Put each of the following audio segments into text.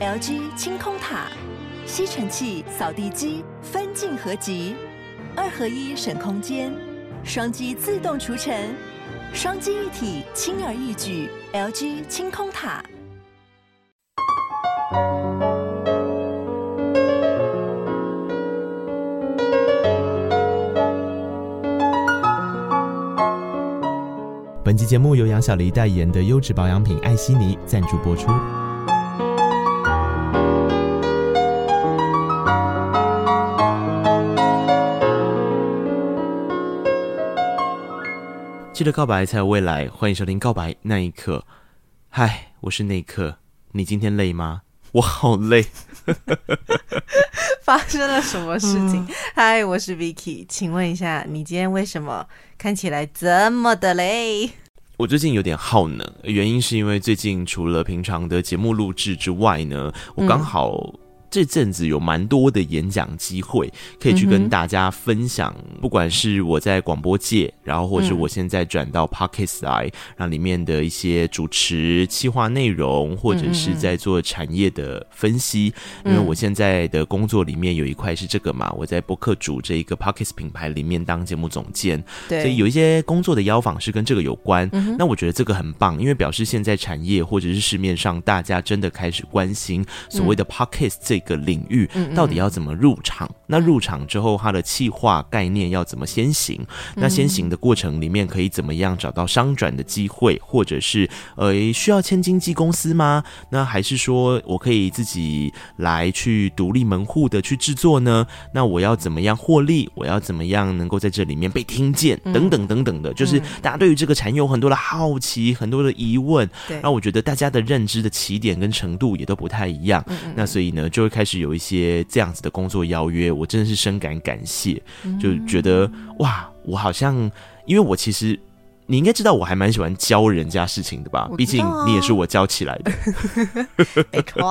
LG 清空塔，吸尘器、扫地机分镜合集，二合一省空间，双击自动除尘，双击一体轻而易举。LG 清空塔。本期节目由杨小黎代言的优质保养品艾希尼赞助播出。记得告白才有未来，欢迎收听《告白那一刻》。嗨，我是那一刻，你今天累吗？我好累。发生了什么事情？嗨、嗯，我是 Vicky，请问一下，你今天为什么看起来这么的累？我最近有点耗能，原因是因为最近除了平常的节目录制之外呢，我刚好、嗯。这阵子有蛮多的演讲机会，可以去跟大家分享。不管是我在广播界，然后或是我现在转到 Podcast 来，让里面的一些主持、企划内容，或者是在做产业的分析。因为我现在的工作里面有一块是这个嘛，我在播客主这一个 Podcast 品牌里面当节目总监，所以有一些工作的邀访是跟这个有关。那我觉得这个很棒，因为表示现在产业或者是市面上大家真的开始关心所谓的 Podcast 这个。个领域到底要怎么入场？那入场之后，它的企划概念要怎么先行？那先行的过程里面可以怎么样找到商转的机会，或者是呃需要签经纪公司吗？那还是说我可以自己来去独立门户的去制作呢？那我要怎么样获利？我要怎么样能够在这里面被听见？等等等等的，就是大家对于这个产业有很多的好奇，很多的疑问。对，那我觉得大家的认知的起点跟程度也都不太一样。那所以呢，就会开始有一些这样子的工作邀约，我真的是深感感谢，就觉得哇，我好像因为我其实。你应该知道我还蛮喜欢教人家事情的吧？毕竟你也是我教起来的。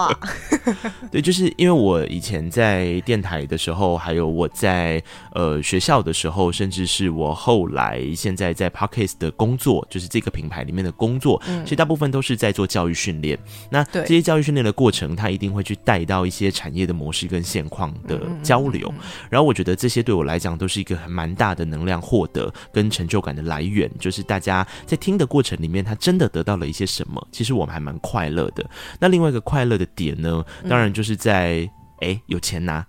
对，就是因为我以前在电台的时候，还有我在呃学校的时候，甚至是我后来现在在 Podcast 的工作，就是这个品牌里面的工作，其实大部分都是在做教育训练。那这些教育训练的过程，它一定会去带到一些产业的模式跟现况的交流。然后我觉得这些对我来讲都是一个很蛮大的能量获得跟成就感的来源，就是。大家在听的过程里面，他真的得到了一些什么？其实我们还蛮快乐的。那另外一个快乐的点呢，当然就是在。哎、欸，有钱拿，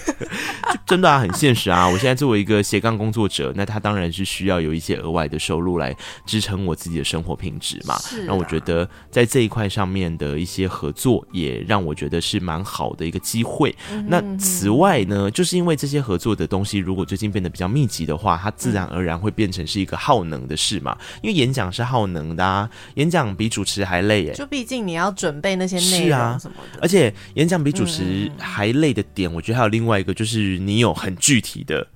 真的啊，很现实啊！我现在作为一个斜杠工作者，那他当然是需要有一些额外的收入来支撑我自己的生活品质嘛。那、啊、我觉得在这一块上面的一些合作，也让我觉得是蛮好的一个机会。嗯、哼哼那此外呢，就是因为这些合作的东西，如果最近变得比较密集的话，它自然而然会变成是一个耗能的事嘛。因为演讲是耗能的，啊，演讲比主持还累耶。就毕竟你要准备那些内容什么的，而且演讲比主持、嗯。还累的点，我觉得还有另外一个，就是你有很具体的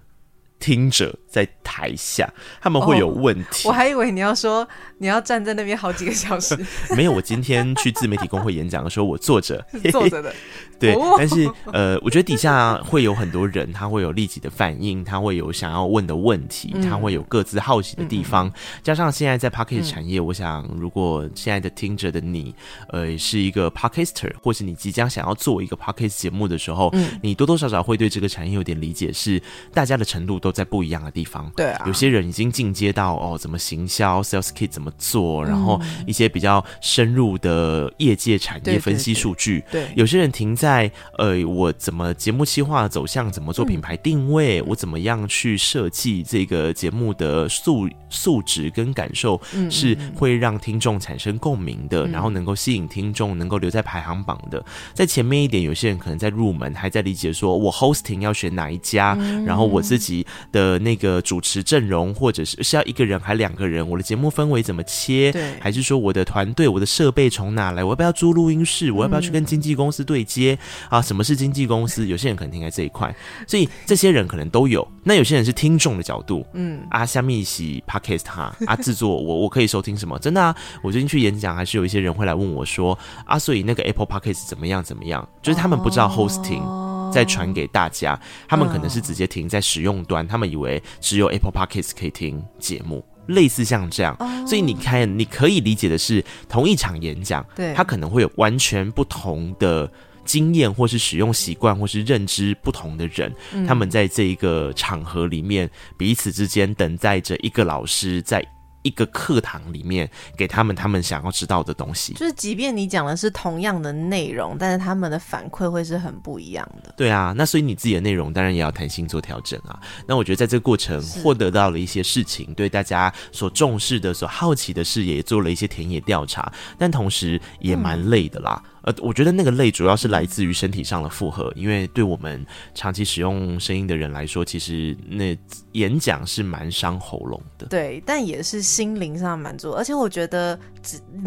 听者在台下，他们会有问题。哦，我还以为你要说你要站在那边好几个小时。没有，我今天去自媒体工会演讲的时候，我坐着，坐着的。对，但是呃，我觉得底下会有很多人，他会有立即的反应，他会有想要问的问题，他会有各自好奇的地方。加上现在在 Podcast 产业，我想如果现在的听着的你，呃，是一个 Podcaster，或是你即将想要做一个 Podcast 节目的时候，你多多少少会对这个产业有点理解，是大家的程度都在不一样的地方。对啊，有些人已经进阶到哦，怎么行销，Sales Kit 怎么做，然后一些比较深入的业界产业分析数据。对，有些人停在。在呃，我怎么节目企划走向，怎么做品牌定位，嗯、我怎么样去设计这个节目的素素质跟感受，是会让听众产生共鸣的，嗯、然后能够吸引听众，能够留在排行榜的。在前面一点，有些人可能在入门还在理解，说我 hosting 要选哪一家，嗯、然后我自己的那个主持阵容，或者是是要一个人还两个人，我的节目氛围怎么切，对还是说我的团队、我的设备从哪来，我要不要租录音室，我要不要去跟经纪公司对接？啊，什么是经纪公司？有些人可能停在这一块，所以这些人可能都有。那有些人是听众的角度，嗯，啊，虾米是 Podcast 哈，啊，制作我我可以收听什么？真的啊，我最近去演讲，还是有一些人会来问我说，啊，所以那个 Apple Podcast 怎么样？怎么样？就是他们不知道 Hosting 再传给大家，他们可能是直接停在使用端，他们以为只有 Apple Podcast 可以听节目。类似像这样。哦、所以你看，你可以理解的是，同一场演讲，对，它可能会有完全不同的经验，或是使用习惯，或是认知不同的人，嗯、他们在这一个场合里面彼此之间等待着一个老师在。一个课堂里面给他们他们想要知道的东西，就是即便你讲的是同样的内容，但是他们的反馈会是很不一样的。对啊，那所以你自己的内容当然也要弹性做调整啊。那我觉得在这个过程获得到了一些事情，对大家所重视的、所好奇的事也做了一些田野调查，但同时也蛮累的啦。嗯呃，我觉得那个累主要是来自于身体上的负荷，因为对我们长期使用声音的人来说，其实那演讲是蛮伤喉咙的。对，但也是心灵上满足。而且我觉得，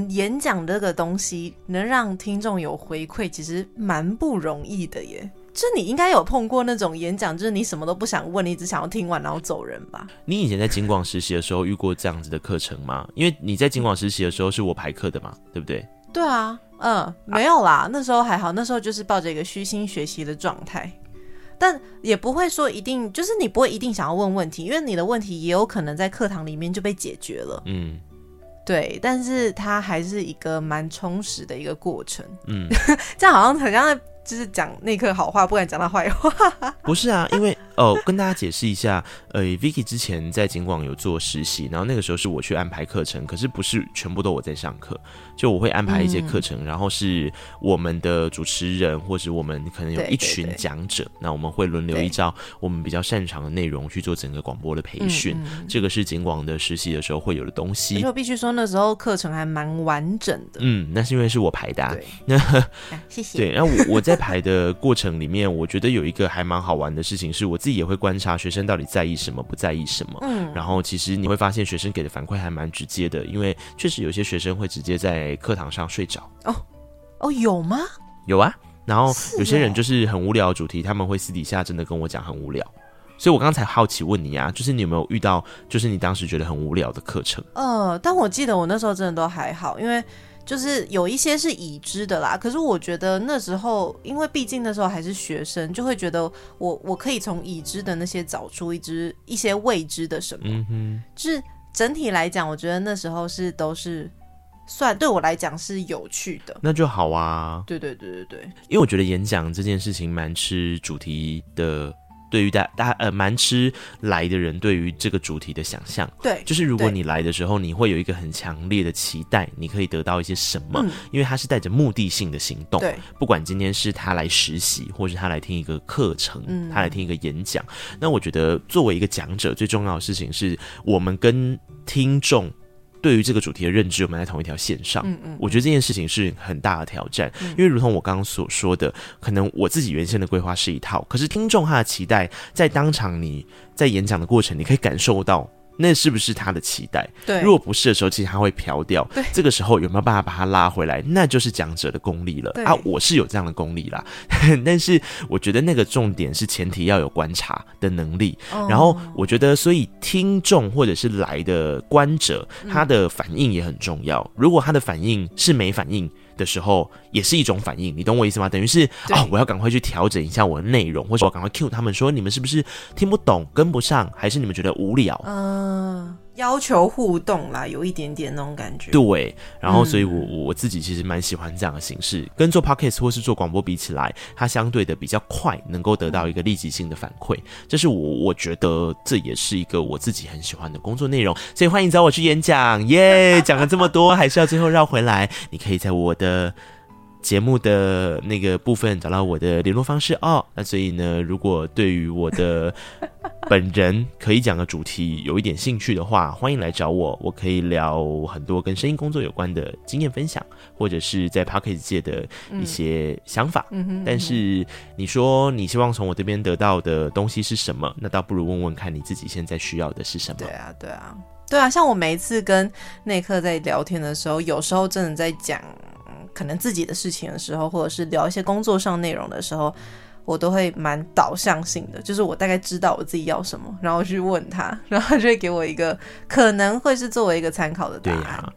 演讲这个东西能让听众有回馈，其实蛮不容易的耶。就你应该有碰过那种演讲，就是你什么都不想问，你只想要听完然后走人吧？你以前在警广实习的时候遇过这样子的课程吗？因为你在警广实习的时候是我排课的嘛，对不对？对啊。嗯，没有啦，那时候还好，那时候就是抱着一个虚心学习的状态，但也不会说一定，就是你不会一定想要问问题，因为你的问题也有可能在课堂里面就被解决了。嗯，对，但是它还是一个蛮充实的一个过程。嗯，这样好像很像在。就是讲那课好话，不敢讲他坏话。不是啊，因为哦，跟大家解释一下，呃，Vicky 之前在警广有做实习，然后那个时候是我去安排课程，可是不是全部都我在上课，就我会安排一些课程，嗯、然后是我们的主持人或者我们可能有一群讲者，那我们会轮流依照我们比较擅长的内容去做整个广播的培训。这个是警广的实习的时候会有的东西。我必须说那时候课程还蛮完整的。嗯，那是因为是我排的、啊。对，那、啊、谢谢。对，然后我我在。在排的过程里面，我觉得有一个还蛮好玩的事情，是我自己也会观察学生到底在意什么，不在意什么。嗯，然后其实你会发现学生给的反馈还蛮直接的，因为确实有些学生会直接在课堂上睡着。哦哦，有吗？有啊。然后有些人就是很无聊的主题，他们会私底下真的跟我讲很无聊。所以我刚才好奇问你啊，就是你有没有遇到，就是你当时觉得很无聊的课程？呃，但我记得我那时候真的都还好，因为。就是有一些是已知的啦，可是我觉得那时候，因为毕竟那时候还是学生，就会觉得我我可以从已知的那些找出一只一些未知的什么。嗯哼，就是整体来讲，我觉得那时候是都是算对我来讲是有趣的。那就好啊。对对对对对，因为我觉得演讲这件事情蛮吃主题的。对于大大呃蛮吃来的人对于这个主题的想象，对，就是如果你来的时候，你会有一个很强烈的期待，你可以得到一些什么，嗯、因为他是带着目的性的行动，对，不管今天是他来实习，或是他来听一个课程，嗯、他来听一个演讲，那我觉得作为一个讲者，最重要的事情是我们跟听众。对于这个主题的认知，我们在同一条线上。嗯嗯，我觉得这件事情是很大的挑战，因为如同我刚刚所说的，可能我自己原先的规划是一套，可是听众他的期待，在当场你在演讲的过程，你可以感受到。那是不是他的期待？对，如果不是的时候，其实他会飘掉。对，这个时候有没有办法把他拉回来？那就是讲者的功力了。对啊，我是有这样的功力啦。但是我觉得那个重点是前提要有观察的能力。哦、然后我觉得，所以听众或者是来的观者，他的反应也很重要。嗯、如果他的反应是没反应。的时候也是一种反应，你懂我意思吗？等于是啊、哦，我要赶快去调整一下我的内容，或者我赶快 cue 他们说，你们是不是听不懂、跟不上，还是你们觉得无聊？嗯、呃，要求互动啦，有一点点那种感觉。对，然后所以我，我我自己其实蛮喜欢这样的形式，嗯、跟做 podcast 或是做广播比起来，它相对的比较快，能够得到一个立即性的反馈。这是我我觉得这也是一个我自己很喜欢的工作内容。所以欢迎找我去演讲，耶、yeah！讲了这么多，还是要最后绕回来，你可以在我的。的节目的那个部分找到我的联络方式哦。那所以呢，如果对于我的 本人可以讲的主题有一点兴趣的话，欢迎来找我。我可以聊很多跟声音工作有关的经验分享，或者是在 Podcast 界的一些想法。但是你说你希望从我这边得到的东西是什么？那倒不如问问看你自己现在需要的是什么。对啊，对啊，对啊。像我每一次跟内克在聊天的时候，有时候真的在讲。可能自己的事情的时候，或者是聊一些工作上内容的时候，我都会蛮导向性的，就是我大概知道我自己要什么，然后去问他，然后他就会给我一个可能会是作为一个参考的答案。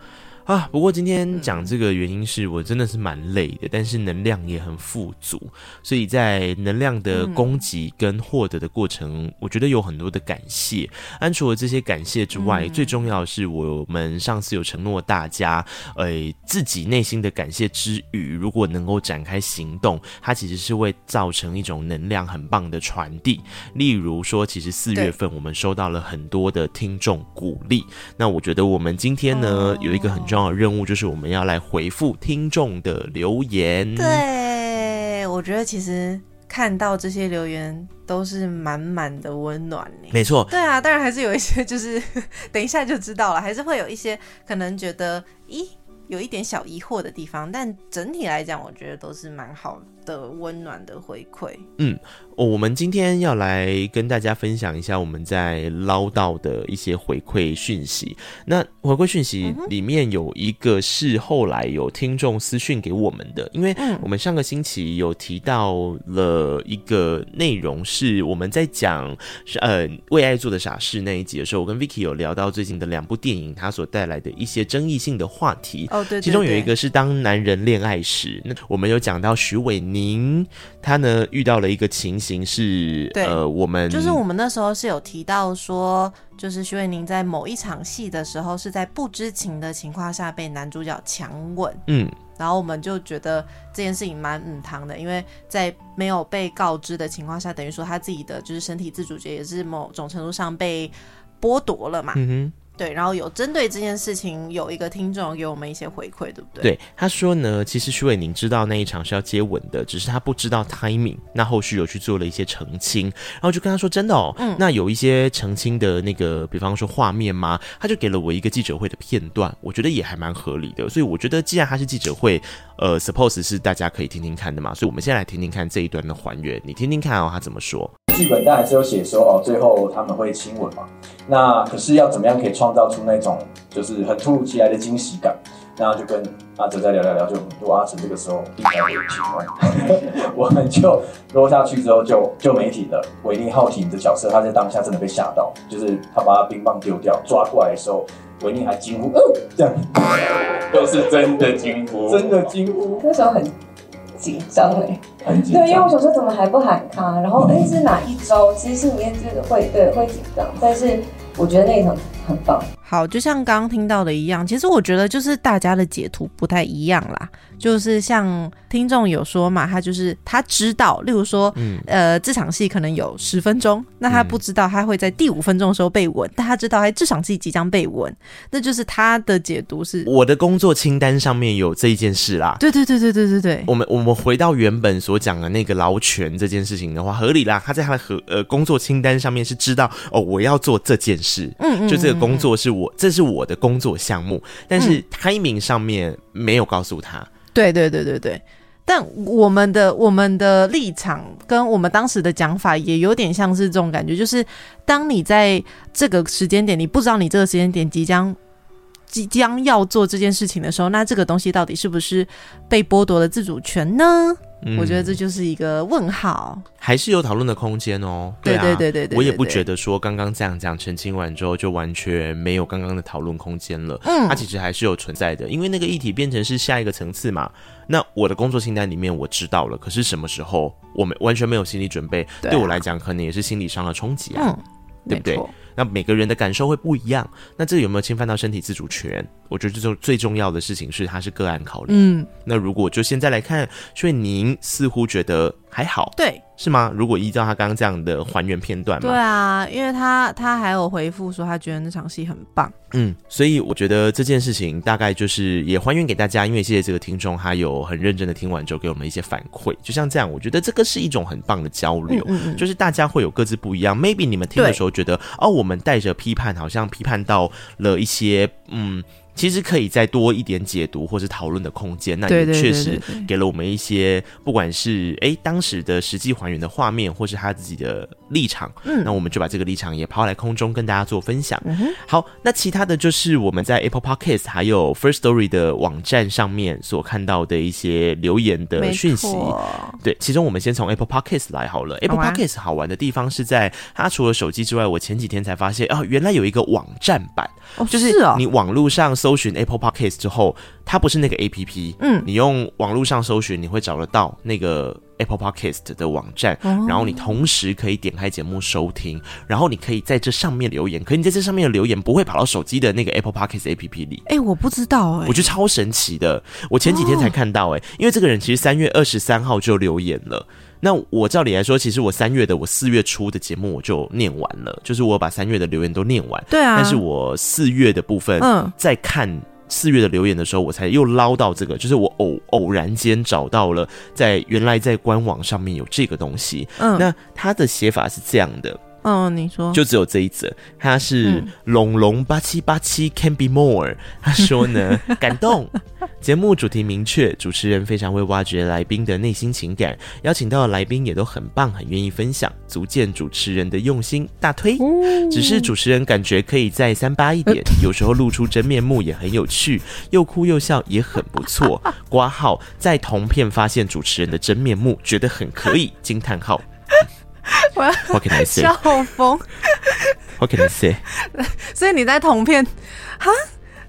啊，不过今天讲这个原因是我真的是蛮累的，但是能量也很富足，所以在能量的供给跟获得的过程，我觉得有很多的感谢。安除了这些感谢之外，最重要的是我们上次有承诺大家，呃，自己内心的感谢之余，如果能够展开行动，它其实是会造成一种能量很棒的传递。例如说，其实四月份我们收到了很多的听众鼓励，那我觉得我们今天呢有一个很重要。重要任务就是我们要来回复听众的留言。对，我觉得其实看到这些留言都是满满的温暖。没错，对啊，当然还是有一些，就是 等一下就知道了，还是会有一些可能觉得，咦，有一点小疑惑的地方，但整体来讲，我觉得都是蛮好的、温暖的回馈。嗯。哦，我们今天要来跟大家分享一下我们在捞到的一些回馈讯息。那回馈讯息里面有一个是后来有听众私讯给我们的，因为我们上个星期有提到了一个内容，是我们在讲是呃为爱做的傻事那一集的时候，我跟 Vicky 有聊到最近的两部电影它所带来的一些争议性的话题。哦，对，其中有一个是当男人恋爱时，那我们有讲到许玮甯，他呢遇到了一个情形。形式，对，呃，我们就是我们那时候是有提到说，就是徐伟宁在某一场戏的时候，是在不知情的情况下被男主角强吻，嗯，然后我们就觉得这件事情蛮嗯堂的，因为在没有被告知的情况下，等于说他自己的就是身体自主权也是某种程度上被剥夺了嘛，嗯哼。对，然后有针对这件事情，有一个听众给我们一些回馈，对不对？对，他说呢，其实徐伟宁知道那一场是要接吻的，只是他不知道 timing。那后续有去做了一些澄清，然后就跟他说，真的哦，嗯，那有一些澄清的那个，比方说画面吗？他就给了我一个记者会的片段，我觉得也还蛮合理的。所以我觉得，既然他是记者会，呃，suppose 是大家可以听听看的嘛。所以我们先来听听看这一段的还原，你听听看哦，他怎么说。剧本当然是有写说哦，最后他们会亲吻嘛。那可是要怎么样可以创造出那种就是很突如其来的惊喜感？然后就跟阿哲在聊聊聊，就如果阿哲这个时候一条友情，我们就落下去之后就就媒体的韦尼浩廷的角色，他在当下真的被吓到，就是他把他冰棒丢掉，抓过来的时候，韦尼还惊呼，嗯，这样，都是真的惊呼，真的惊呼，那时候很。紧张哎，对，因为我想说怎么还不喊卡，然后哎、嗯、是哪一周？其实心里面就是会对会紧张，但是我觉得那一场很棒。好，就像刚刚听到的一样，其实我觉得就是大家的解读不太一样啦。就是像听众有说嘛，他就是他知道，例如说，嗯、呃，这场戏可能有十分钟，那他不知道他会在第五分钟的时候被吻，嗯、但他知道他这场戏即将被吻，那就是他的解读是。我的工作清单上面有这一件事啦。对对对对对对对。我们我们回到原本所讲的那个劳权这件事情的话，合理啦。他在他的合呃工作清单上面是知道哦，我要做这件事，嗯，嗯嗯，就这个工作是我这是我的工作项目，但是 timing 上面没有告诉他。对对对对对，但我们的我们的立场跟我们当时的讲法也有点像是这种感觉，就是当你在这个时间点，你不知道你这个时间点即将即将要做这件事情的时候，那这个东西到底是不是被剥夺了自主权呢？嗯、我觉得这就是一个问号，还是有讨论的空间哦。对啊，对对对对，我也不觉得说刚刚这样讲澄清完之后就完全没有刚刚的讨论空间了。嗯，它其实还是有存在的，因为那个议题变成是下一个层次嘛。那我的工作清单里面我知道了，可是什么时候我们完全没有心理准备，对，啊、对我来讲可能也是心理上的冲击啊，嗯、对不对？那每个人的感受会不一样，那这有没有侵犯到身体自主权？我觉得这种最重要的事情是，它是个案考虑。嗯，那如果就现在来看，所以您似乎觉得还好，对，是吗？如果依照他刚刚这样的还原片段，对啊，因为他他还有回复说他觉得那场戏很棒。嗯，所以我觉得这件事情大概就是也还原给大家，因为谢谢这个听众，他有很认真的听完之后给我们一些反馈，就像这样，我觉得这个是一种很棒的交流，嗯嗯嗯，就是大家会有各自不一样。Maybe 你们听的时候觉得，哦，我们带着批判，好像批判到了一些，嗯。其实可以再多一点解读或是讨论的空间，那也确实给了我们一些，不管是哎当时的实际还原的画面，或是他自己的立场，嗯，那我们就把这个立场也抛来空中跟大家做分享。嗯，好，那其他的就是我们在 Apple Podcast 还有 First Story 的网站上面所看到的一些留言的讯息。对，其中我们先从 Apple Podcast 来好了。Apple Podcast 好玩的地方是在它除了手机之外，我前几天才发现哦，原来有一个网站版，哦、就是你网络上搜寻 Apple Podcast 之后，它不是那个 APP，嗯，你用网络上搜寻，你会找得到那个。Apple Podcast 的网站，然后你同时可以点开节目收听，然后你可以在这上面留言。可你在这上面的留言不会跑到手机的那个 Apple Podcast APP 里。哎、欸，我不知道哎、欸，我觉得超神奇的。我前几天才看到哎、欸，因为这个人其实三月二十三号就留言了。那我照理来说，其实我三月的我四月初的节目我就念完了，就是我把三月的留言都念完。对啊，但是我四月的部分，嗯，在看。四月的留言的时候，我才又捞到这个，就是我偶偶然间找到了，在原来在官网上面有这个东西。嗯，那它的写法是这样的。嗯，你说，就只有这一则，他是龙龙八七八七 can be more。他说呢，感动。节目主题明确，主持人非常会挖掘来宾的内心情感，邀请到的来宾也都很棒，很愿意分享，足见主持人的用心，大推。只是主持人感觉可以再三八一点，有时候露出真面目也很有趣，又哭又笑也很不错。挂号在同片发现主持人的真面目，觉得很可以。惊叹号。我要 What can I say？笑疯。What can I say？所以你在同片，哈？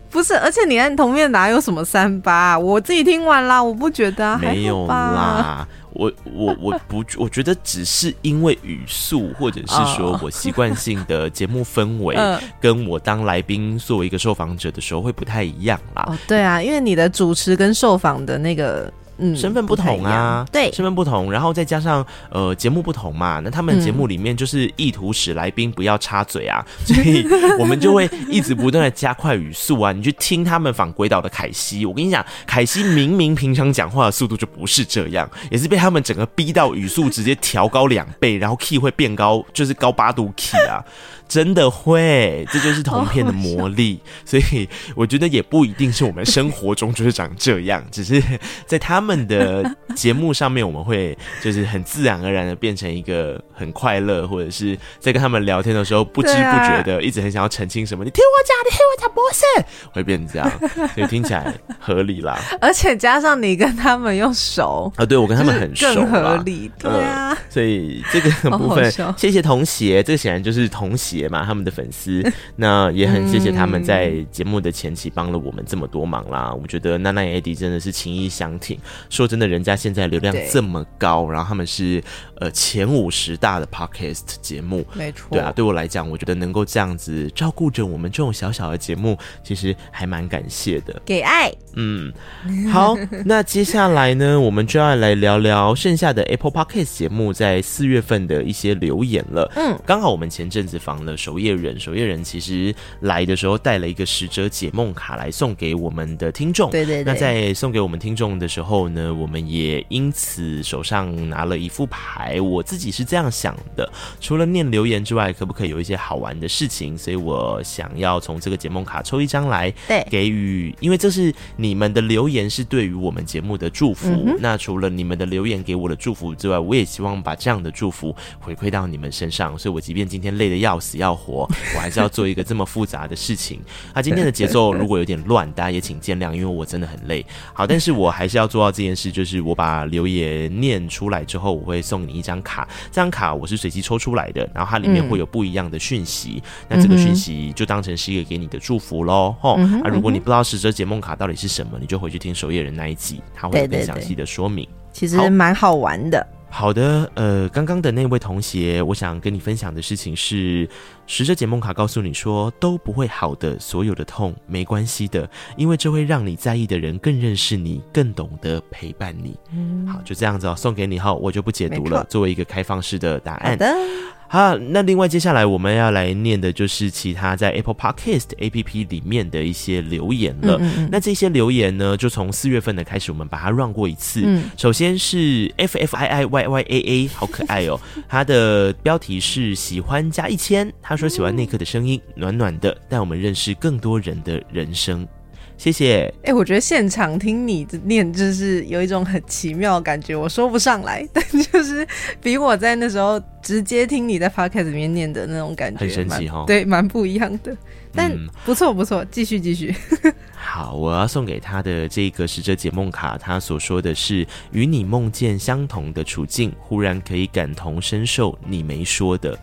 不是，而且你在同片哪有什么三八啊？我自己听完啦，我不觉得啊，没有啦。我我我不，我觉得只是因为语速，或者是说我习惯性的节目氛围，跟我当来宾作为一个受访者的时候会不太一样啦。哦，对啊，因为你的主持跟受访的那个。嗯，身份不同啊，对，身份不同，然后再加上呃节目不同嘛，那他们节目里面就是意图使来宾不要插嘴啊，嗯、所以我们就会一直不断的加快语速啊。你去听他们访鬼岛的凯西，我跟你讲，凯西明明平常讲话的速度就不是这样，也是被他们整个逼到语速直接调高两倍，然后 key 会变高，就是高八度 key 啊。真的会，这就是同片的魔力，所以我觉得也不一定是我们生活中就是长这样，只是在他们的节目上面，我们会就是很自然而然的变成一个很快乐，或者是在跟他们聊天的时候不知不觉 的一直很想要澄清什么，你听我讲，你听我讲，不是会变这样，所以听起来合理啦。而且加上你跟他们又熟啊，对我跟他们很熟，更合理，对啊，呃，所以这个部分谢谢童鞋，这个显然就是同协。嘛，他们的粉丝，那也很谢谢他们在节目的前期帮了我们这么多忙啦。我觉得娜娜与 Eddie 真的是情义相挺。说真的，人家现在流量这么高，然后他们是呃前五十大的 Podcast 节目，没错。对啊，对我来讲，我觉得能够这样子照顾着我们这种小小的节目，其实还蛮感谢的。给爱，嗯，好，那接下来呢，我们就要来聊聊剩下的 Apple Podcast 节目在四月份的一些留言了。嗯，刚好我们前阵子访。守夜人，守夜人其实来的时候带了一个使者解梦卡来送给我们的听众。对对对。那在送给我们听众的时候呢，我们也因此手上拿了一副牌。我自己是这样想的：除了念留言之外，可不可以有一些好玩的事情？所以我想要从这个解梦卡抽一张来，对，给予，因为这是你们的留言，是对于我们节目的祝福。嗯、那除了你们的留言给我的祝福之外，我也希望把这样的祝福回馈到你们身上。所以我即便今天累得要死。要活，我还是要做一个这么复杂的事情。那、啊、今天的节奏如果有点乱，大家也请见谅，因为我真的很累。好，但是我还是要做到这件事，就是我把留言念出来之后，我会送你一张卡。这张卡我是随机抽出来的，然后它里面会有不一样的讯息。嗯、那这个讯息就当成是一个给你的祝福喽。吼、嗯，啊，如果你不知道十折解梦卡到底是什么，你就回去听守夜人那一集，他会有更详细的说明。其实蛮好玩的。好的，呃，刚刚的那位同学，我想跟你分享的事情是，使者解梦卡告诉你说都不会好的，所有的痛没关系的，因为这会让你在意的人更认识你，更懂得陪伴你。嗯，好，就这样子哦，送给你后，我就不解读了，作为一个开放式的答案。好的。好，那另外接下来我们要来念的就是其他在 Apple Podcast APP 里面的一些留言了。嗯嗯，那这些留言呢，就从四月份的开始，我们把它 run 过一次。嗯，首先是 F F I I Y Y A A，好可爱哦。它的标题是喜欢加一千，他说喜欢内克的声音，暖暖的，带我们认识更多人的人生。谢谢。哎、欸，我觉得现场听你念，就是有一种很奇妙的感觉，我说不上来，但 就是比我在那时候直接听你在 podcast 里面念的那种感觉，很神奇哈。对，蛮不一样的。但不错不错，继续继续。好，我要送给他的这个使者解梦卡，他所说的是与你梦见相同的处境，忽然可以感同身受你没说的。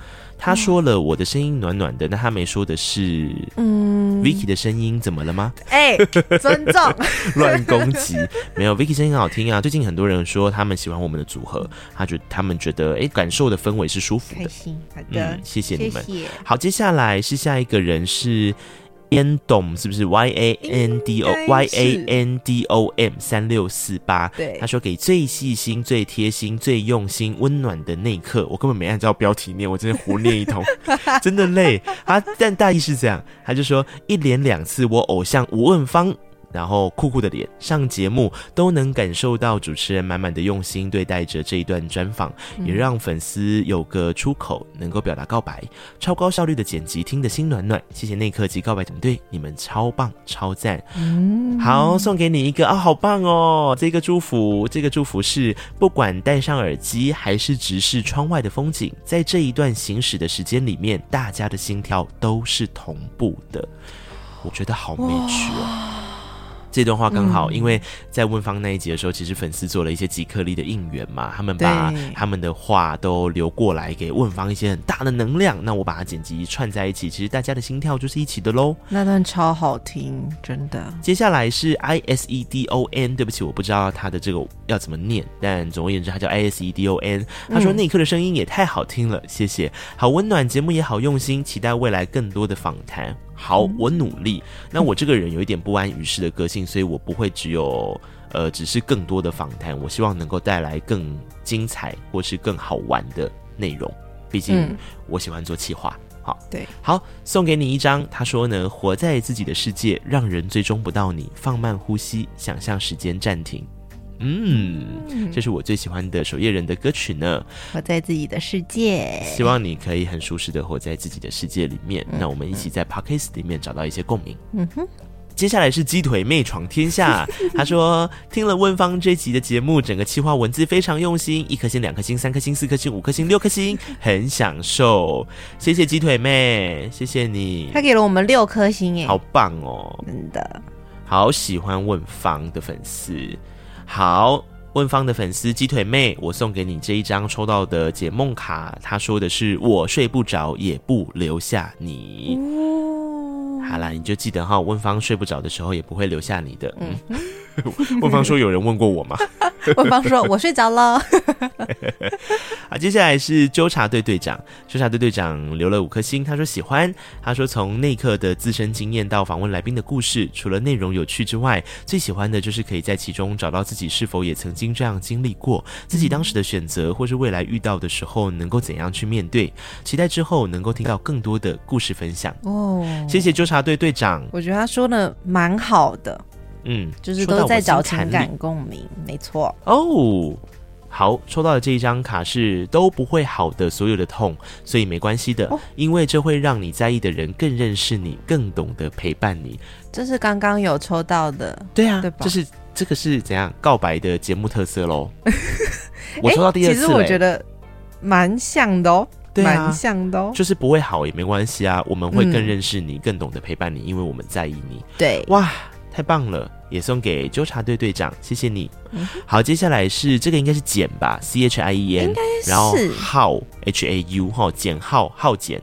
他说了我的声音暖暖的，那他没说的是，嗯，Vicky 的声音怎么了吗？哎、欸，尊重，乱攻击，没有，Vicky 声音很好听啊。最近很多人说他们喜欢我们的组合，他觉他们觉得哎、欸，感受的氛围是舒服的，开心，好的，嗯，谢谢你们。好，接下来是下一个人是。烟懂是不是 Y A N D O Y A N D O M 三六四八？对，他说给最细心、最贴心、最用心、温暖的那一刻，我根本没按照标题念，我真的胡念一通，真的累啊！但大意是这样，他就说一连两次，我偶像吴问芳。然后酷酷的脸上节目都能感受到主持人满满的用心对待着这一段专访，也让粉丝有个出口能够表达告白。超高效率的剪辑，听得心暖暖。谢谢内克及告白团队，你们超棒超赞。嗯，好，送给你一个啊，好棒哦！这个祝福，这个祝福是不管戴上耳机还是直视窗外的风景，在这一段行驶的时间里面，大家的心跳都是同步的。我觉得好美曲哦。这段话刚好，因为在问方那一集的时候，其实粉丝做了一些极客力的应援嘛，他们把他们的话都留过来给问方一些很大的能量。那我把它剪辑串在一起，其实大家的心跳就是一起的喽。那段超好听，真的。接下来是 I S E D O N，对不起，我不知道他的这个要怎么念，但总而言之，他叫 I S E D O N。他说那一刻的声音也太好听了，谢谢，好温暖，节目也好用心，期待未来更多的访谈。好，我努力。那我这个人有一点不安于世的个性，所以我不会只有呃，只是更多的访谈。我希望能够带来更精彩或是更好玩的内容。毕竟我喜欢做企划。好，对，好，送给你一张。他说呢，活在自己的世界，让人追踪不到你。放慢呼吸，想象时间暂停。嗯，这是我最喜欢的守夜人的歌曲呢。活在自己的世界，希望你可以很舒适的活在自己的世界里面。嗯、那我们一起在 Podcast 里面找到一些共鸣。嗯哼，接下来是鸡腿妹闯天下。他说听了问方这集的节目，整个企划文字非常用心，一颗星、两颗星、三颗星、四颗星、五颗星、六颗星，很享受。谢谢鸡腿妹，谢谢你。他给了我们六颗星，耶，好棒哦！真的，好喜欢问方的粉丝。好，问方的粉丝鸡腿妹，我送给你这一张抽到的解梦卡。他说的是：“我睡不着，也不留下你。”你就记得哈，问芳睡不着的时候，也不会留下你的。嗯。问芳说：“有人问过我吗？” 问芳说：“我睡着了。”好，接下来是纠察队队长。纠察队队长留了五颗星，他说喜欢。他说从内克的自身经验到访问来宾的故事，除了内容有趣之外，最喜欢的就是可以在其中找到自己是否也曾经这样经历过，自己当时的选择，或是未来遇到的时候能够怎样去面对。期待之后能够听到更多的故事分享。哦，谢谢纠察队队长。我觉得他说的蛮好的。嗯，就是都在找情感共鸣，没错哦。好，抽到的这一张卡是都不会好的，所有的痛，所以没关系的，哦，因为这会让你在意的人更认识你，更懂得陪伴你。这是刚刚有抽到的，对啊，对吧？这是这个是怎样告白的节目特色喽？我抽到第二次，欸，其实我觉得蛮像的哦，对啊，蛮像的哦，就是不会好也没关系啊，我们会更认识你，嗯，更懂得陪伴你，因为我们在意你。对，哇。太棒了，也送给纠察队队长，谢谢你。嗯、好，接下来是这个应该是简吧，C H I E N，然后浩 H A U 哈，简浩浩简，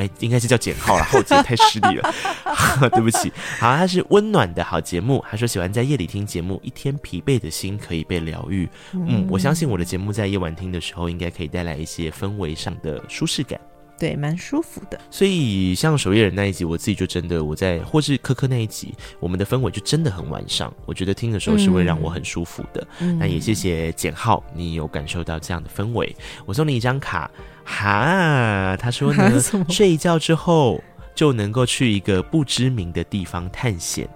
哎，应该是叫简浩了，浩简太失礼了，对不起。好，他是温暖的好节目，他说喜欢在夜里听节目，一天疲惫的心可以被疗愈。嗯，嗯，我相信我的节目在夜晚听的时候，应该可以带来一些氛围上的舒适感。对，蛮舒服的。所以像守夜人那一集，我自己就真的我在，或是科科那一集，我们的氛围就真的很晚上。我觉得听的时候是会让我很舒服的。嗯、那也谢谢简浩，你有感受到这样的氛围。我送你一张卡，哈，他说呢，睡一觉之后就能够去一个不知名的地方探险。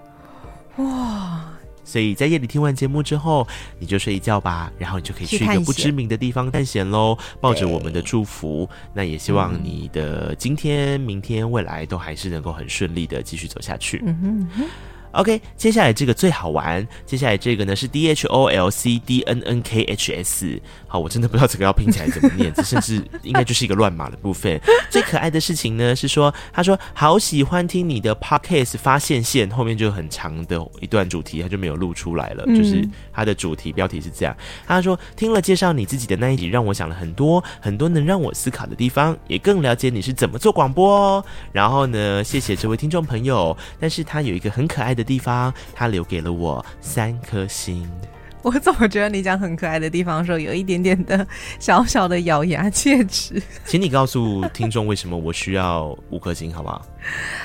哇！所以在夜里听完节目之后，你就睡一觉吧，然后你就可以去一个不知名的地方探险喽。抱着我们的祝福，那也希望你的今天、明天、未来都还是能够很顺利的继续走下去。嗯哼。OK，接下来这个最好玩。接下来这个呢是 D H O L C D N N K H S。好，我真的不知道这个要拼起来怎么念，这甚至应该就是一个乱码的部分。最可爱的事情呢是说，他说好喜欢听你的 Podcast 发现线，后面就很长的一段主题，他就没有录出来了。嗯、就是他的主题标题是这样，他说听了介绍你自己的那一集，让我想了很多很多能让我思考的地方，也更了解你是怎么做广播哦。然后呢，谢谢这位听众朋友，但是他有一个很可爱的。地方，他留给了我三颗星。我怎么觉得你讲很可爱的地方的时候，有一点点的小小的咬牙切齿？请你告诉听众为什么我需要五颗星，好不好？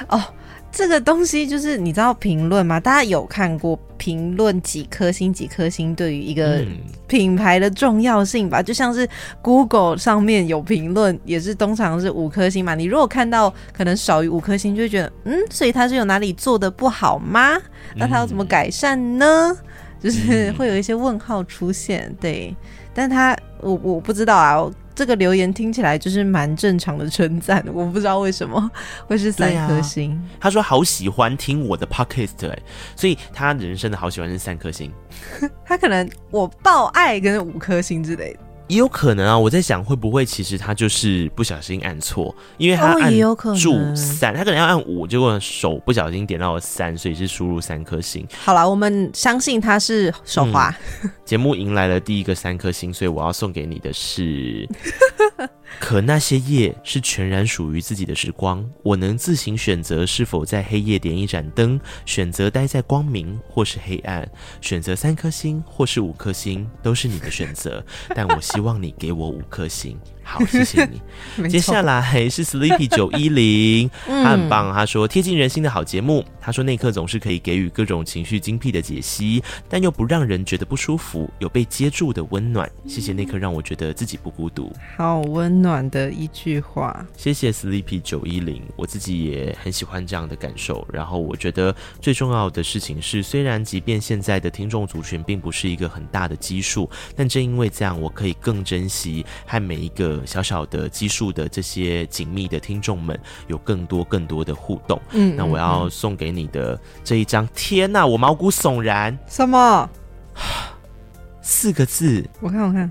哦。这个东西就是你知道评论吗？大家有看过评论几颗星几颗星对于一个品牌的重要性吧？嗯、就像是 Google 上面有评论，也是通常是五颗星嘛。你如果看到可能少于五颗星，就会觉得嗯，所以它是有哪里做的不好吗？那它要怎么改善呢？嗯、就是会有一些问号出现。对，但他我我不知道啊。这个留言听起来就是蛮正常的称赞，我不知道为什么 会是三颗星。啊、他说好喜欢听我的 podcast，哎，所以他人生的好喜欢是三颗星。他可能我爆爱跟五颗星之类的。也有可能啊，我在想会不会其实他就是不小心按错，因为他按住三，他可能要按五，结果手不小心点到了三，所以是输入三颗星。好了，我们相信他是手滑。嗯，节目迎来了第一个三颗星，所以我要送给你的是。可那些夜是全然属于自己的时光，我能自行选择是否在黑夜点一盏灯，选择待在光明或是黑暗，选择三颗星或是五颗星，都是你的选择。但我希望你给我五颗星。好，谢谢你。接下来是 Sleepy 九一零，他很棒。他说贴近人心的好节目。他说内克总是可以给予各种情绪精辟的解析，但又不让人觉得不舒服，有被接住的温暖。谢谢内克，让我觉得自己不孤独。好温暖的一句话。谢谢 Sleepy 九一零，我自己也很喜欢这样的感受。然后我觉得最重要的事情是，虽然即便现在的听众族群并不是一个很大的基数，但正因为这样，我可以更珍惜和每一个。小小的基数的这些紧密的听众们，有更多更多的互动。嗯，那我要送给你的这一张，天哪，我毛骨悚然。什么？四个字？我看，我看，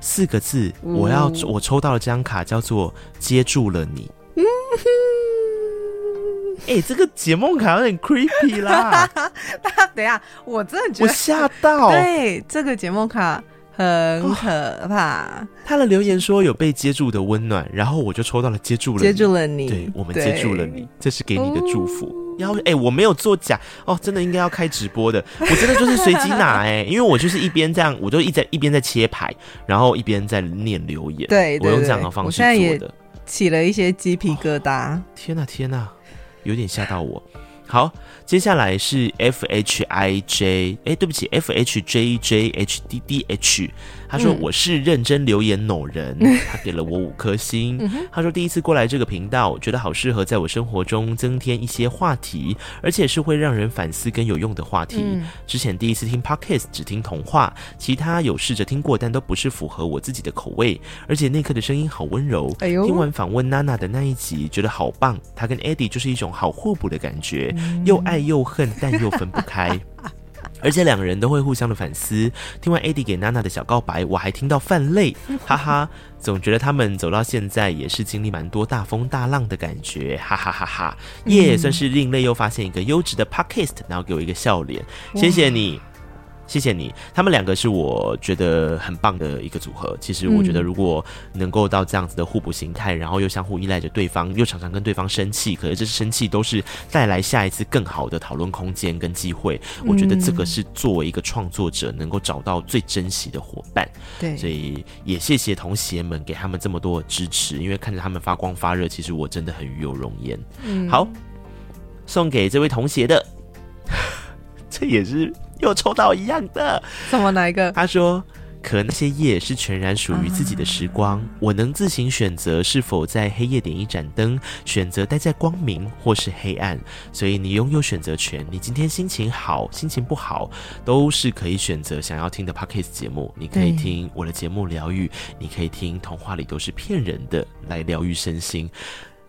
四个字。我要，我抽到了这张卡，叫做接住了你。嗯哼。哎、欸，这个解梦卡有点 creepy 啦。大家等一下，我真的觉得我吓到。对，这个解梦卡。很可怕。他的留言说有被接住的温暖，然后我就抽到了接住了，接住了你。对，我们接住了你，这是给你的祝福。然后，哎，我没有作假哦，真的应该要开直播的。我真的就是随机拿，哎，因为我就是一边这样，我就一在一边在切牌，然后一边在念留言。对，我用这样的方式做的，起了一些鸡皮疙瘩。天哪，天哪，有点吓到我。好，接下来是 F H I J，哎，对不起，F H J J H D D H。他说我是认真留言某人，嗯、他给了我五颗星。嗯、他说第一次过来这个频道，觉得好适合在我生活中增添一些话题，而且是会让人反思跟有用的话题。嗯、之前第一次听 Podcast 只听童话，其他有试着听过，但都不是符合我自己的口味。而且那刻的声音好温柔，哎、呦听完访问娜娜的那一集，觉得好棒。他跟 Eddie 就是一种好互补的感觉，嗯、又爱又恨，但又分不开。而且两人都会互相的反思。听完 AD 给娜娜的小告白，我还听到泛泪，哈哈。总觉得他们走到现在也是经历蛮多大风大浪的感觉，哈哈哈哈。耶，算是另类又发现一个优质的 Podcast，然后给我一个笑脸，谢谢你。谢谢你，他们两个是我觉得很棒的一个组合。其实我觉得，如果能够到这样子的互补形态，然后又相互依赖着对方，又常常跟对方生气，可是这生气都是带来下一次更好的讨论空间跟机会。我觉得这个是作为一个创作者能够找到最珍惜的伙伴。对，所以也谢谢同学们给他们这么多的支持，因为看着他们发光发热，其实我真的很与有荣焉。嗯，好，送给这位同学的，这也是。又抽到一样的，什么哪一个？他说：“可那些夜是全然属于自己的时光，啊、我能自行选择是否在黑夜点一盏灯，选择待在光明或是黑暗。所以你拥有选择权。你今天心情好，心情不好，都是可以选择想要听的 Podcast 节目。你可以听我的节目疗愈，你可以听童话里都是骗人的来疗愈身心。”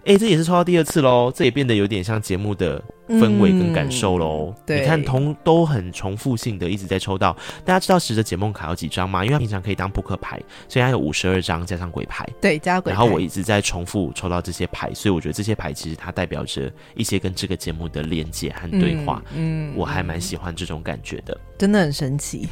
哎、欸，这也是抽到第二次喽，这也变得有点像节目的氛围跟感受喽、嗯。对，你看同都很重复性的一直在抽到。大家知道十的解梦卡有几张吗？因为它平常可以当扑克牌，所以它有五十二张加上鬼牌。对，加鬼牌。然后我一直在重复抽到这些牌，所以我觉得这些牌其实它代表着一些跟这个节目的连接和对话。嗯，我还蛮喜欢这种感觉的，真的很神奇。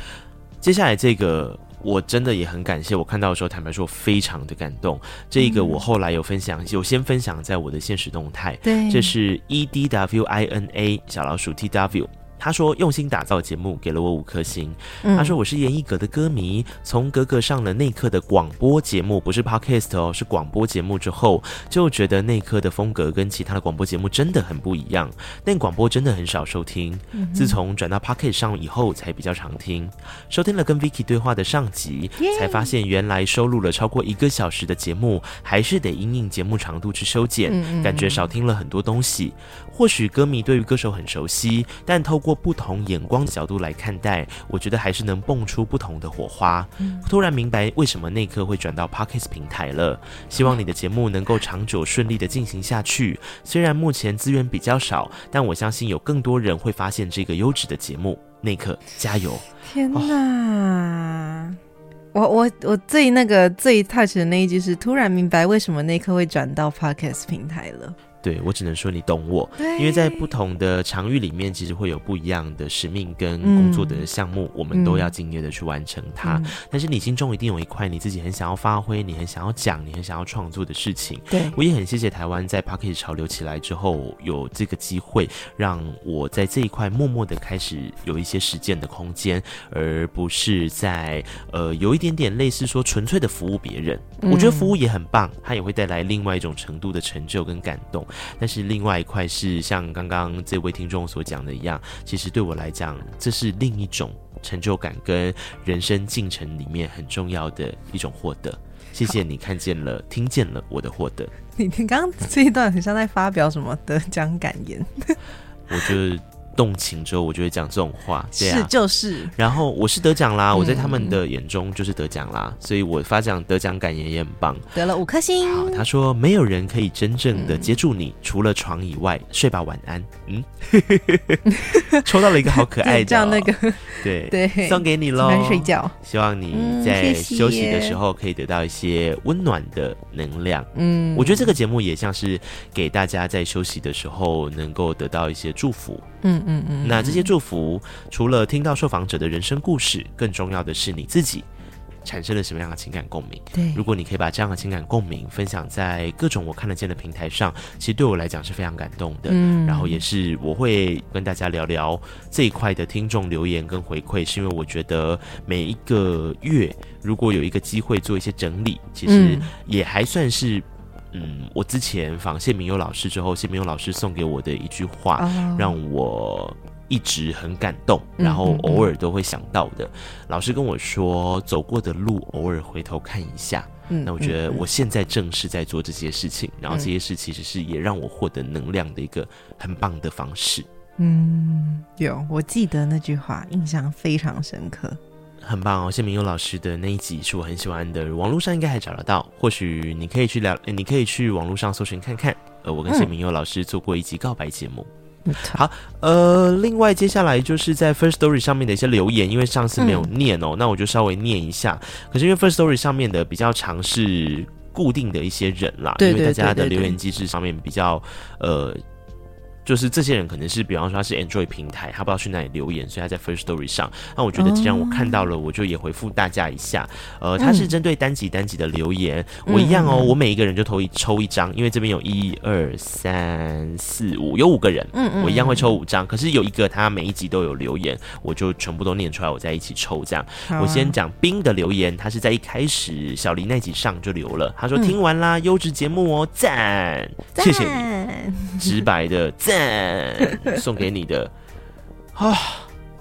接下来这个。我真的也很感谢，我看到的时候，坦白说，非常的感动。这一个我后来有分享，有先分享在我的现实动态。对，这是 E D W I N A 小老鼠 T W。他说用心打造节目，给了我五颗星。他说我是严艺格的歌迷，从格格上了内刻的广播节目，不是 podcast 哦，是广播节目之后，就觉得内刻的风格跟其他的广播节目真的很不一样。但广播真的很少收听，自从转到 podcast 上以后，才比较常听。收听了跟 Vicky 对话的上集，才发现原来收录了超过一个小时的节目，还是得因应节目长度去修剪，感觉少听了很多东西。或许歌迷对于歌手很熟悉，但透过不同眼光的角度来看待，我觉得还是能蹦出不同的火花。嗯、突然明白为什么那刻会转到 Podcast 平台了。希望你的节目能够长久顺利的进行下去。虽然目前资源比较少，但我相信有更多人会发现这个优质的节目。内克加油！天哪，哦、我我我最那个最 touch 的那一句是突然明白为什么那刻会转到 Podcast 平台了。对，我只能说你懂我，因为在不同的场域里面，其实会有不一样的使命跟工作的项目，嗯、我们都要敬业的去完成它。嗯、但是你心中一定有一块你自己很想要发挥、你很想要讲、你很想要创作的事情。对，我也很谢谢台湾在 Podcast 潮流起来之后，有这个机会让我在这一块默默的开始有一些实践的空间，而不是在呃有一点点类似说纯粹的服务别人。嗯、我觉得服务也很棒，它也会带来另外一种程度的成就跟感动。但是另外一块是像刚刚这位听众所讲的一样，其实对我来讲，这是另一种成就感跟人生进程里面很重要的一种获得。谢谢你看见了、听见了我的获得。你你刚刚这一段很像在发表什么得奖感言。我觉得。动情之后，我就会讲这种话，对啊，是就是。然后我是得奖啦，我在他们的眼中就是得奖啦，嗯、所以我发奖得奖感言也很棒，得了五颗星。好，他说没有人可以真正的接住你，嗯、除了床以外，睡吧，晚安。嗯，抽到了一个好可爱的、哦，这样那个，对对，送给你喽，睡觉。希望你在休息的时候可以得到一些温暖的能量。嗯，我觉得这个节目也像是给大家在休息的时候能够得到一些祝福。嗯。嗯嗯，那这些祝福，除了听到受访者的人生故事，更重要的是你自己产生了什么样的情感共鸣？对，如果你可以把这样的情感共鸣分享在各种我看得见的平台上，其实对我来讲是非常感动的。嗯，然后也是我会跟大家聊聊这一块的听众留言跟回馈，是因为我觉得每一个月如果有一个机会做一些整理，其实也还算是。嗯，我之前访谢明佑老师之后，谢明佑老师送给我的一句话，oh. 让我一直很感动，然后偶尔都会想到的。Mm hmm. 老师跟我说，走过的路偶尔回头看一下。嗯、mm，hmm. 那我觉得我现在正是在做这些事情，然后这些事其实是也让我获得能量的一个很棒的方式。嗯，有，我记得那句话，印象非常深刻。很棒哦，谢明佑老师的那一集是我很喜欢的，网络上应该还找得到，或许你可以去聊，你可以去网络上搜寻看看。呃，我跟谢明佑老师做过一集告白节目。嗯、好，呃，另外接下来就是在 First Story 上面的一些留言，因为上次没有念哦，嗯、那我就稍微念一下。可是因为 First Story 上面的比较尝试固定的一些人啦，对对对对对，因为大家的留言机制上面比较呃。就是这些人可能是，比方说他是 Android 平台，他不知道去哪里留言，所以他在 First Story 上。那我觉得既然我看到了，我就也回复大家一下。呃，他是针对单集单集的留言，嗯、我一样哦，我每一个人就投一抽一张，因为这边有一二三四五，有五个人，嗯嗯，我一样会抽五张。可是有一个他每一集都有留言，我就全部都念出来，我再一起抽这样。啊、我先讲冰的留言，他是在一开始小林那集上就留了，他说听完啦，优质节目哦，赞，谢谢你，直白的赞。送给你的 啊，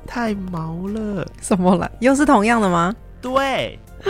太毛了！什么了？又是同样的吗？对。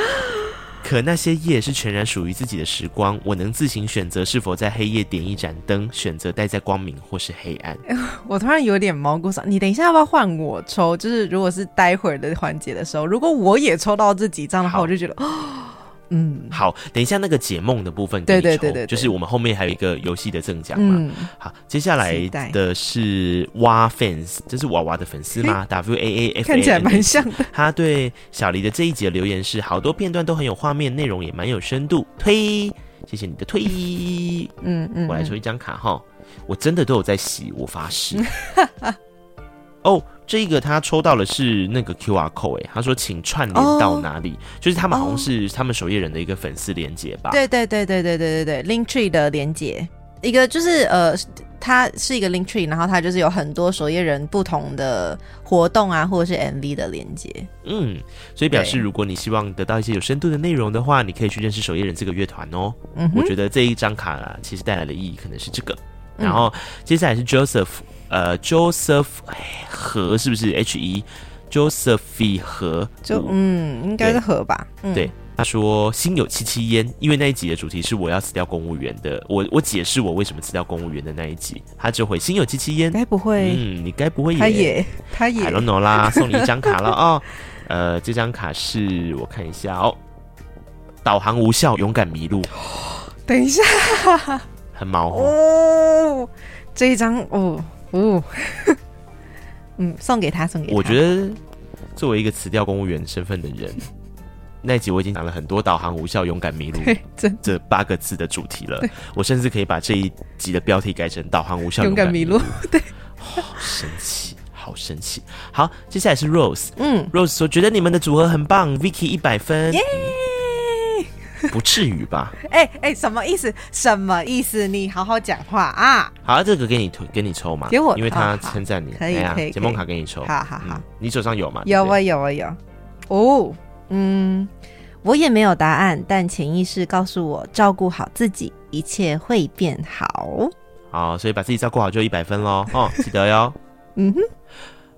可那些夜是全然属于自己的时光，我能自行选择是否在黑夜点一盏灯，选择待在光明或是黑暗。我突然有点毛骨悚。你等一下要不要换我抽？就是如果是待会儿的环节的时候，如果我也抽到这几张的话，我就觉得。嗯，好，等一下那个解梦的部分给你抽，对对对对对就是我们后面还有一个游戏的赠奖嘛。嗯，好，接下来的是蛙 fans，这是娃娃的粉丝吗？W A A F，看起来蛮像的。他对小黎的这一集的留言是：好多片段都很有画面，内容也蛮有深度。推，谢谢你的推。嗯嗯，我来抽一张卡哈，我真的都有在洗，我发誓。哦。这个他抽到的是那个 QR code，哎，他说请串联到哪里？Oh, 就是他们好像是他们守夜人的一个粉丝连接吧？对对对对对对对对，Linktree 的连接，一个就是呃，它是一个 Linktree，然后它就是有很多守夜人不同的活动啊，或者是 MV 的连接。嗯，所以表示如果你希望得到一些有深度的内容的话，你可以去认识守夜人这个乐团哦。嗯，我觉得这一张卡啊，其实带来的意义可能是这个。然后接下来是 Joseph。呃，Joseph 和是不是 H E Joseph 和就嗯，应该是和吧。对，嗯、对，他说心有戚戚焉，因为那一集的主题是我要辞掉公务员的。我我解释我为什么辞掉公务员的那一集，他就会心有戚戚焉。该不会？嗯，你该不会也？他也，他也。I don't know 啦，送你一张卡了哦。呃，这张卡是我看一下哦，导航无效，勇敢迷路。等一下，很毛哦，这一张哦。哦，嗯，送给他，送给他。我觉得，作为一个辞掉公务员身份的人，那一集我已经讲了很多导航无效、勇敢迷路这这八个字的主题了。我甚至可以把这一集的标题改成“导航无效、勇敢迷路”。对，好神奇，好生气。好，接下来是 Rose，嗯，Rose 说觉得你们的组合很棒，Vicky 一百分。Yeah! 不至于吧？哎哎、欸欸，什么意思？什么意思？你好好讲话啊！好，这个给你给你抽嘛，给我，因为他称赞你，可以可以。解梦卡给你抽，好好好，你手上有吗？有啊有啊有。哦，嗯，我也没有答案，但潜意识告诉我，照顾好自己，一切会变好。好，所以把自己照顾好就一百分喽。哦，记得哟。嗯哼。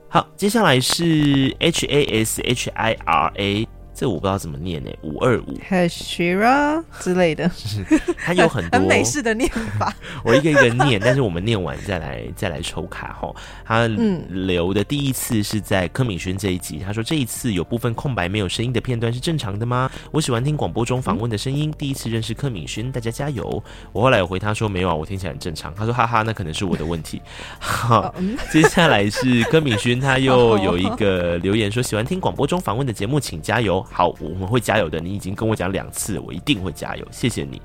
好，接下来是 H A S H I R A。这我不知道怎么念呢，五二五 Hashira 之类的，它有很多 很美式的念法。我一个一个念，但是我们念完再来再来抽卡哈。他留的第一次是在柯敏轩这一集，他说这一次有部分空白没有声音的片段是正常的吗？我喜欢听广播中访问的声音，第一次认识柯敏轩，大家加油。我后来有回他说没有啊，我听起来很正常。他说哈哈，那可能是我的问题。好，接下来是柯敏轩，他又有一个留言说喜欢听广播中访问的节目，请加油。好，我们会加油的。你已经跟我讲两次，我一定会加油。谢谢你。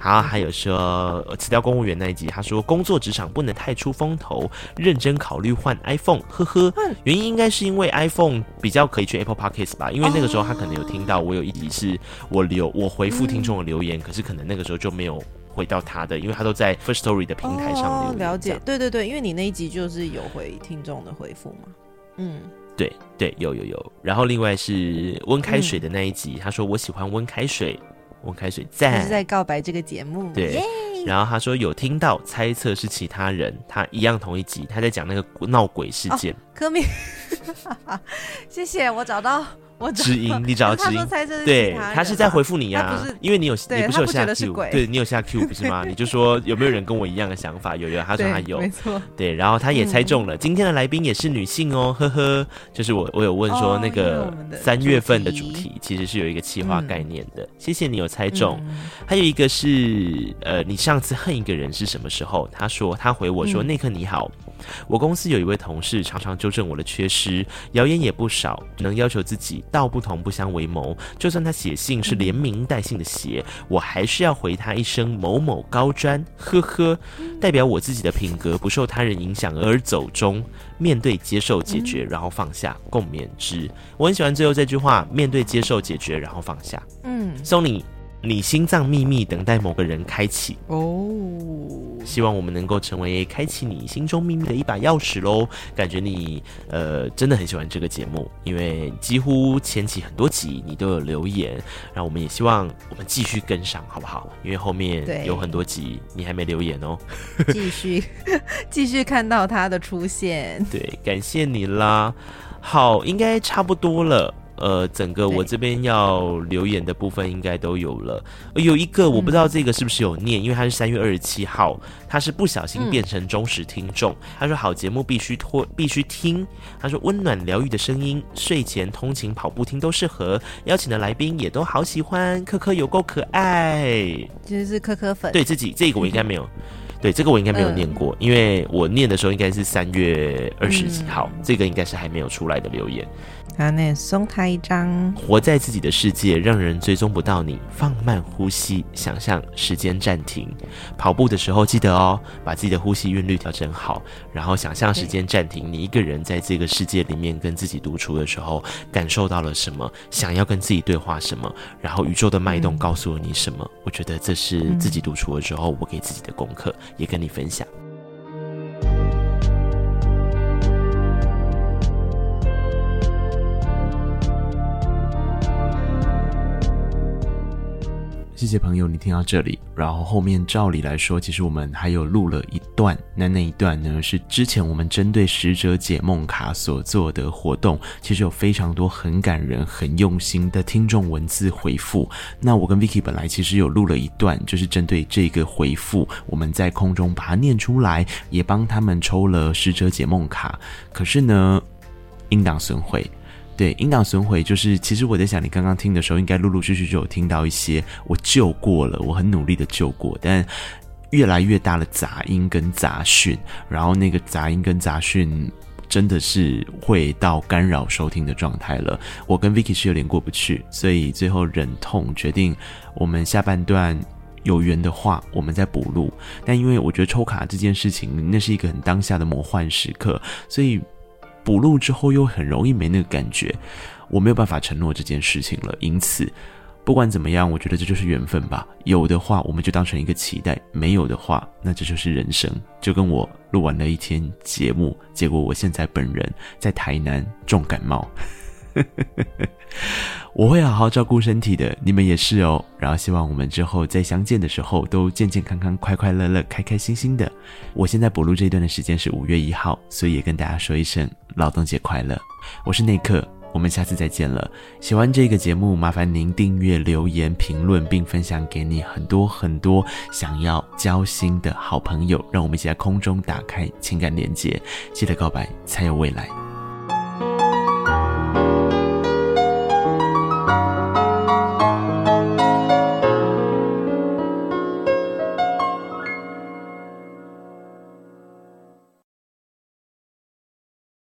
然后，还有说辞掉公务员那一集，他说工作职场不能太出风头，认真考虑换 iPhone。呵呵，原因应该是因为 iPhone 比较可以去 Apple Podcast 吧？因为那个时候他可能有听到我有一集是我留我回复听众的留言，可是可能那个时候就没有回到他的，因为他都在 First Story 的平台上留言。了解，对对对，因为你那一集就是有回听众的回复嘛。嗯。对对，有有有，然后另外是温开水的那一集，嗯、他说我喜欢温开水，温开水在是在告白这个节目，对，然后他说有听到，猜测是其他人，他一样同一集，他在讲那个闹鬼事件，哦、柯明，谢谢我找到我。知音，你找到 知音，对，他是在回复你呀，因为你有，你不是有下 Q，对你有下 Q 不是吗？你就 说有没有人跟我一样的想法？有有，他说他有，没错，对，然后他也猜中了，今天的来宾也是女性哦，呵呵，就是我，我有问说那个三月份的主题其实是有一个企划概念的，谢谢你有猜中，还有一个是呃，你上次恨一个人是什么时候？他说他回我说那刻你好。我公司有一位同事，常常纠正我的缺失，谣言也不少，只能要求自己道不同不相为谋。就算他写信是连名带姓的写，我还是要回他一声某某高专，呵呵，代表我自己的品格不受他人影响而走中，面对、接受、解决，然后放下，共勉之。我很喜欢最后这句话：面对、接受、解决，然后放下。嗯，送你。你心脏秘密等待某个人开启哦，希望我们能够成为开启你心中秘密的一把钥匙喽。感觉你呃真的很喜欢这个节目，因为几乎前期很多集你都有留言，然后我们也希望我们继续跟上，好不好？因为后面有很多集你还没留言哦，继续 继续看到他的出现。对，感谢你啦。好，应该差不多了。呃，整个我这边要留言的部分应该都有了。有一个我不知道这个是不是有念，因为他是三月二十七号，他是不小心变成忠实听众。他说好节目必须拖，必须听。他说温暖疗愈的声音，睡前通勤跑步听都适合。邀请的来宾也都好喜欢，科科有够可爱，其实是科科粉。对自己这个我应该没有。对，这个我应该没有念过，嗯、因为我念的时候应该是三月二十几号，嗯、这个应该是还没有出来的留言。好，那松他一张。活在自己的世界，让人追踪不到你。放慢呼吸，想象时间暂停。跑步的时候记得哦，把自己的呼吸韵律调整好，然后想象时间暂停。你一个人在这个世界里面跟自己独处的时候，感受到了什么？想要跟自己对话什么？然后宇宙的脉动告诉了你什么？嗯、我觉得这是自己独处的时候，我给自己的功课，也跟你分享。谢谢朋友，你听到这里，然后后面照理来说，其实我们还有录了一段，那那一段呢是之前我们针对使者解梦卡所做的活动，其实有非常多很感人、很用心的听众文字回复。那我跟 Vicky 本来其实有录了一段，就是针对这个回复，我们在空中把它念出来，也帮他们抽了使者解梦卡。可是呢，音档损毁。对，音档损毁就是，其实我在想，你刚刚听的时候，应该陆陆续续就有听到一些我救过了，我很努力的救过，但越来越大的杂音跟杂讯，然后那个杂音跟杂讯真的是会到干扰收听的状态了。我跟 Vicky 是有点过不去，所以最后忍痛决定，我们下半段有缘的话，我们再补录。但因为我觉得抽卡这件事情，那是一个很当下的魔幻时刻，所以。补录之后又很容易没那个感觉，我没有办法承诺这件事情了。因此，不管怎么样，我觉得这就是缘分吧。有的话，我们就当成一个期待；没有的话，那这就是人生。就跟我录完了一天节目，结果我现在本人在台南重感冒。我会好好照顾身体的，你们也是哦。然后希望我们之后再相见的时候都健健康康、快快乐乐、开开心心的。我现在补录这一段的时间是五月一号，所以也跟大家说一声劳动节快乐。我是内克，我们下次再见了。喜欢这个节目，麻烦您订阅、留言、评论，并分享给你很多很多想要交心的好朋友，让我们一起在空中打开情感连接。记得告白，才有未来。